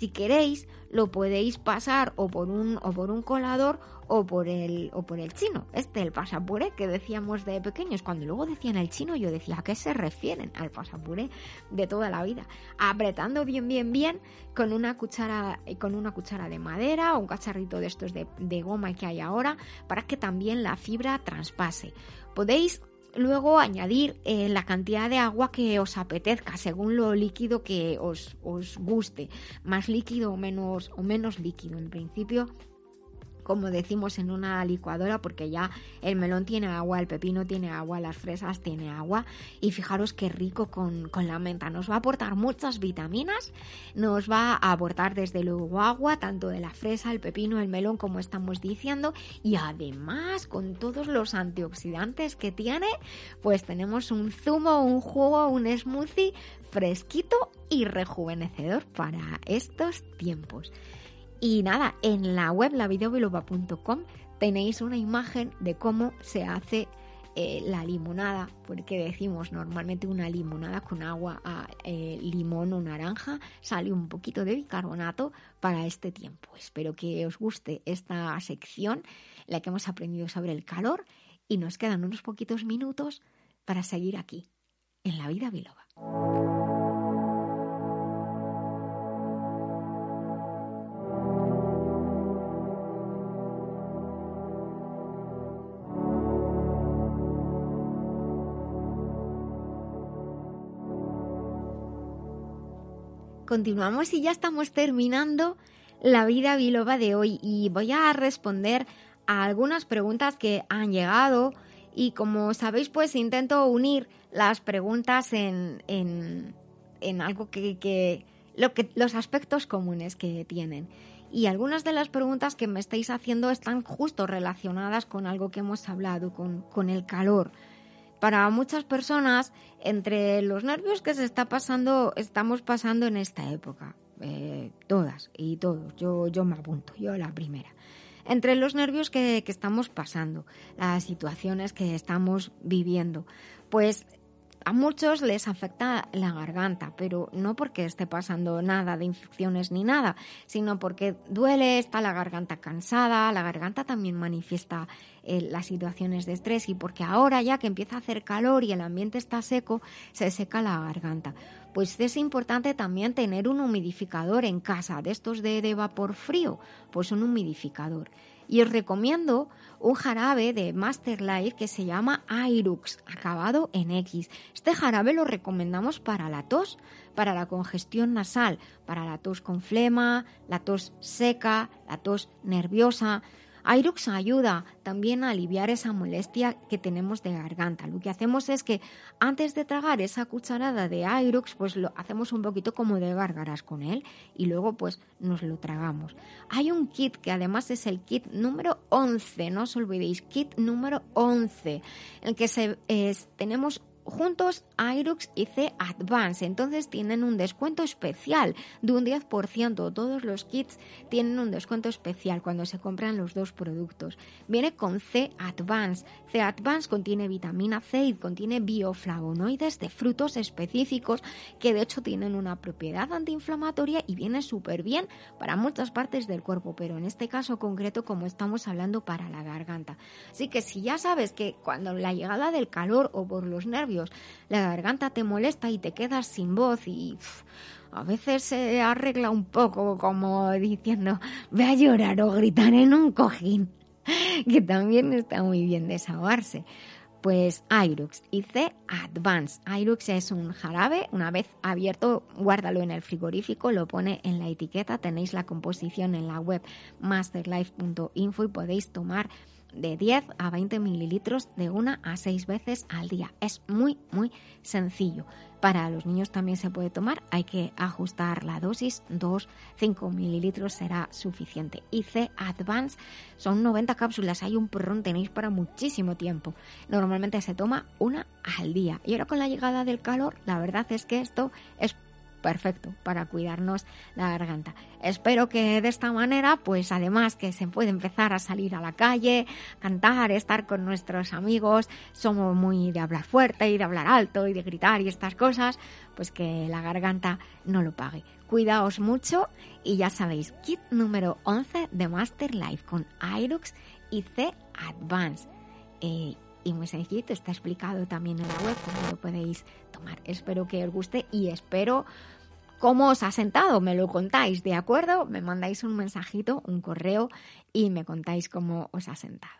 Si queréis, lo podéis pasar o por un, o por un colador o por el, o por el chino. Este, el pasapuré que decíamos de pequeños. Cuando luego decían el chino, yo decía, ¿a qué se refieren? Al pasapuré de toda la vida. Apretando bien, bien, bien con una cuchara, con una cuchara de madera o un cacharrito de estos de, de goma que hay ahora para que también la fibra traspase. Podéis luego añadir eh, la cantidad de agua que os apetezca según lo líquido que os, os guste. Más líquido o menos o menos líquido en principio como decimos en una licuadora porque ya el melón tiene agua, el pepino tiene agua, las fresas tiene agua y fijaros qué rico con, con, la menta. Nos va a aportar muchas vitaminas, nos va a aportar desde luego agua, tanto de la fresa, el pepino, el melón como estamos diciendo y además con todos los antioxidantes que tiene pues tenemos un zumo, un jugo, un smoothie fresquito y rejuvenecedor para estos tiempos. Y nada, en la web lavideobiloba.com tenéis una imagen de cómo se hace eh, la limonada, porque decimos normalmente una limonada con agua, a, eh, limón o naranja, sale un poquito de bicarbonato para este tiempo. Espero que os guste esta sección, la que hemos aprendido sobre el calor y nos quedan unos poquitos minutos para seguir aquí, en la vida biloba. Continuamos y ya estamos terminando la vida biloba de hoy. Y voy a responder a algunas preguntas que han llegado. Y como sabéis pues intento unir las preguntas en, en, en algo que, que, lo que los aspectos comunes que tienen. Y algunas de las preguntas que me estáis haciendo están justo relacionadas con algo que hemos hablado, con, con el calor, para muchas personas, entre los nervios que se está pasando, estamos pasando en esta época, eh, todas y todos, yo, yo me apunto, yo la primera. Entre los nervios que, que estamos pasando, las situaciones que estamos viviendo, pues a muchos les afecta la garganta, pero no porque esté pasando nada de infecciones ni nada, sino porque duele, está la garganta cansada, la garganta también manifiesta eh, las situaciones de estrés y porque ahora ya que empieza a hacer calor y el ambiente está seco, se seca la garganta. Pues es importante también tener un humidificador en casa, de estos de, vapor frío, pues un humidificador. Y os recomiendo un jarabe de Master Life que se llama Airux, acabado en X. Este jarabe lo recomendamos para la tos, para la congestión nasal, para la tos con flema, la tos seca, la tos nerviosa. Airux ayuda también a aliviar esa molestia que tenemos de garganta. Lo que hacemos es que antes de tragar esa cucharada de Airux, pues lo hacemos un poquito como de gárgaras con él y luego pues nos lo tragamos. Hay un kit que además es el kit número 11, no os olvidéis, kit número 11, en el que se, es, tenemos juntos Irux y C Advance. Entonces tienen un descuento especial de un 10%. Todos los kits tienen un descuento especial cuando se compran los dos productos. Viene con C Advance. C Advance contiene vitamina C y contiene bioflavonoides de frutos específicos que de hecho tienen una propiedad antiinflamatoria y viene súper bien para muchas partes del cuerpo, pero en este caso concreto como estamos hablando para la garganta. Así que si ya sabes que cuando la llegada del calor o por los nervios la garganta te molesta y te quedas sin voz y a veces se arregla un poco como diciendo ve a llorar o gritar en un cojín, que también está muy bien desahogarse. Pues Irux y C Advance. Irux es un jarabe, una vez abierto, guárdalo en el frigorífico, lo pone en la etiqueta, tenéis la composición en la web masterlife.info y podéis tomar de 10 a 20 mililitros de una a 6 veces al día. Es muy, muy sencillo. Para los niños también se puede tomar, hay que ajustar la dosis, 2, 5 mililitros será suficiente. Y C Advance son 90 cápsulas, hay un porrón, tenéis para muchísimo tiempo. Normalmente se toma una al día. Y ahora con la llegada del calor, la verdad es que esto es perfecto para cuidarnos la garganta. Espero que de esta manera, pues además que se puede empezar a salir a la calle, cantar, estar con nuestros amigos, somos muy de hablar fuerte y de hablar alto y de gritar y estas cosas, pues que la garganta no lo pague. Cuidaos mucho y ya sabéis, kit número 11 de Master Life con Irux y C Advance. Eh, y muy sencillito, está explicado también en la web cómo lo podéis tomar. Espero que os guste y espero cómo os ha sentado, me lo contáis, ¿de acuerdo? Me mandáis un mensajito, un correo y me contáis cómo os ha sentado.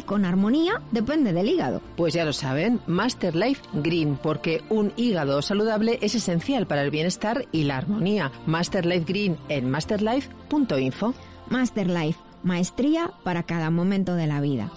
con armonía depende del hígado. Pues ya lo saben, Master Life Green, porque un hígado saludable es esencial para el bienestar y la armonía. Master Life Green en masterlife.info. Master Life, maestría para cada momento de la vida.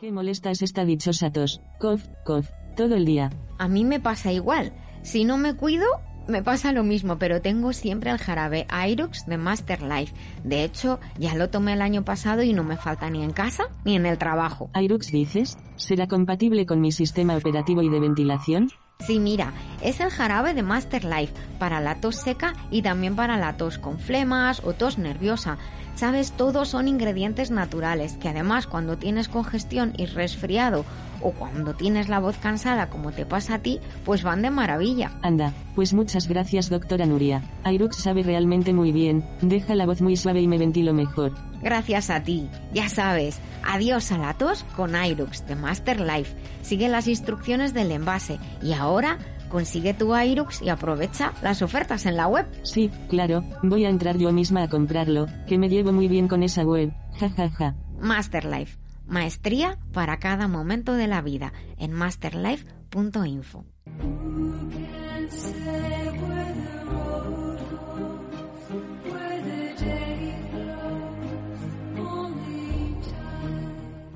Qué molesta es esta dichosa tos. Cof, cof, todo el día. A mí me pasa igual. Si no me cuido, me pasa lo mismo, pero tengo siempre el jarabe Irux de Master Life. De hecho, ya lo tomé el año pasado y no me falta ni en casa ni en el trabajo. ¿Irux dices? ¿Será compatible con mi sistema operativo y de ventilación? Sí, mira, es el jarabe de Master Life para la tos seca y también para la tos con flemas o tos nerviosa. Sabes, todos son ingredientes naturales que además cuando tienes congestión y resfriado o cuando tienes la voz cansada como te pasa a ti, pues van de maravilla. Anda, pues muchas gracias doctora Nuria. Irux sabe realmente muy bien, deja la voz muy suave y me ventilo mejor. Gracias a ti, ya sabes. Adiós a la tos con Irux de Master Life. Sigue las instrucciones del envase y ahora consigue tu Irux y aprovecha las ofertas en la web. Sí, claro, voy a entrar yo misma a comprarlo, que me llevo muy bien con esa web. Ja ja ja. Master Life. Maestría para cada momento de la vida en masterlife.info.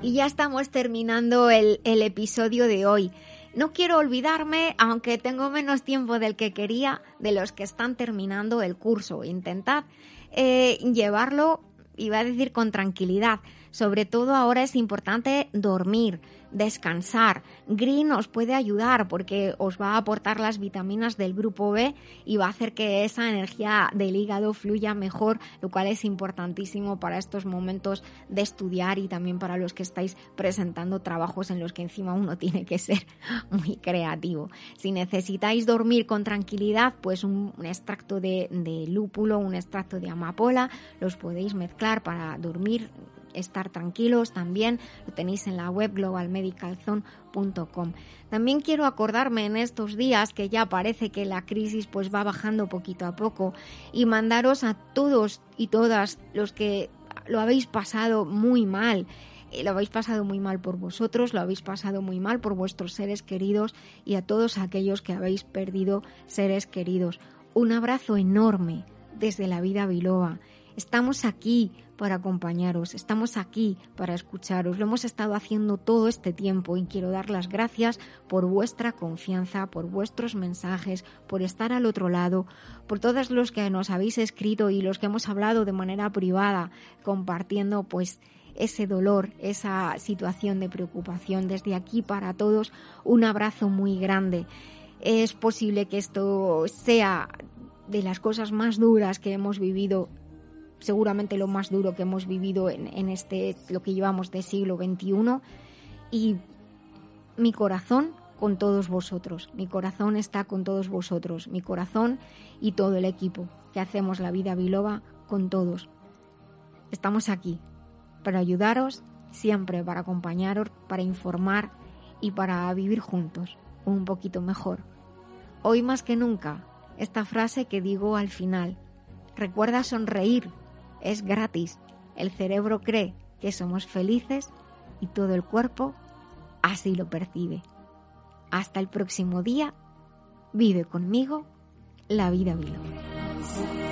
Y ya estamos terminando el, el, episodio de hoy. No quiero olvidarme, aunque tengo menos tiempo del que quería, de los que están terminando el curso. Intentad eh, llevarlo, iba a decir, con tranquilidad. Sobre todo ahora es importante dormir, descansar. Green os puede ayudar porque os va a aportar las vitaminas del grupo B y va a hacer que esa energía del hígado fluya mejor, lo cual es importantísimo para estos momentos de estudiar y también para los que estáis presentando trabajos en los que encima uno tiene que ser muy creativo. Si necesitáis dormir con tranquilidad, pues un, extracto de, de lúpulo, un extracto de amapola, los podéis mezclar para dormir estar tranquilos también lo tenéis en la web globalmedicalzone.com. También quiero acordarme en estos días que ya parece que la crisis pues va bajando poquito a poco y mandaros a todos y todas los que lo habéis pasado muy mal eh, lo habéis pasado muy mal por vosotros, lo habéis pasado muy mal por vuestros seres queridos y a todos aquellos que habéis perdido seres queridos. Un abrazo enorme desde la vida biloba. Estamos aquí para acompañaros, estamos aquí para escucharos. Lo hemos estado haciendo todo este tiempo y quiero dar las gracias por vuestra confianza, por vuestros mensajes, por estar al otro lado, por todos los que nos habéis escrito y los que hemos hablado de manera privada, compartiendo pues ese dolor, esa situación de preocupación. Desde aquí para todos un abrazo muy grande. Es posible que esto sea de las cosas más duras que hemos vivido seguramente lo más duro que hemos vivido en, en este, lo que llevamos de siglo XXI. Y mi corazón con todos vosotros, mi corazón está con todos vosotros, mi corazón y todo el equipo que hacemos la vida biloba con todos. Estamos aquí para ayudaros siempre, para acompañaros, para informar y para vivir juntos un poquito mejor. Hoy más que nunca, esta frase que digo al final, recuerda sonreír es gratis. El cerebro cree que somos felices y todo el cuerpo así lo percibe. Hasta el próximo día Vive conmigo la vida biloba.